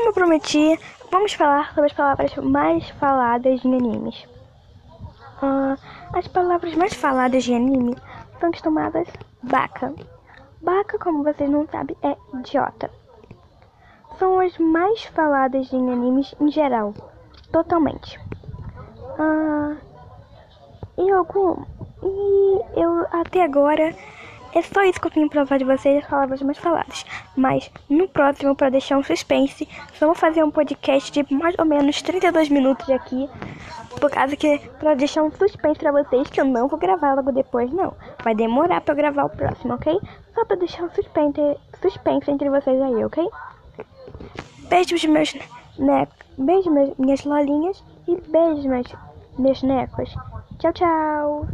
como eu prometi, vamos falar sobre as palavras mais faladas em animes. Uh, as palavras mais faladas em anime são chamadas baka. Baka, como vocês não sabem, é idiota. São as mais faladas em animes em geral, totalmente. Uh, e algum. E eu até agora é só isso que eu pra falar de vocês, as palavras mais faladas. Mas no próximo, para deixar um suspense, só vou fazer um podcast de mais ou menos 32 minutos aqui. Por causa que, pra deixar um suspense pra vocês, que eu não vou gravar logo depois, não. Vai demorar eu gravar o próximo, ok? Só pra deixar um suspense, suspense entre vocês aí, ok? Beijos, meus necos. Beijos, minhas lolinhas. E beijos, meus necos. Tchau, tchau.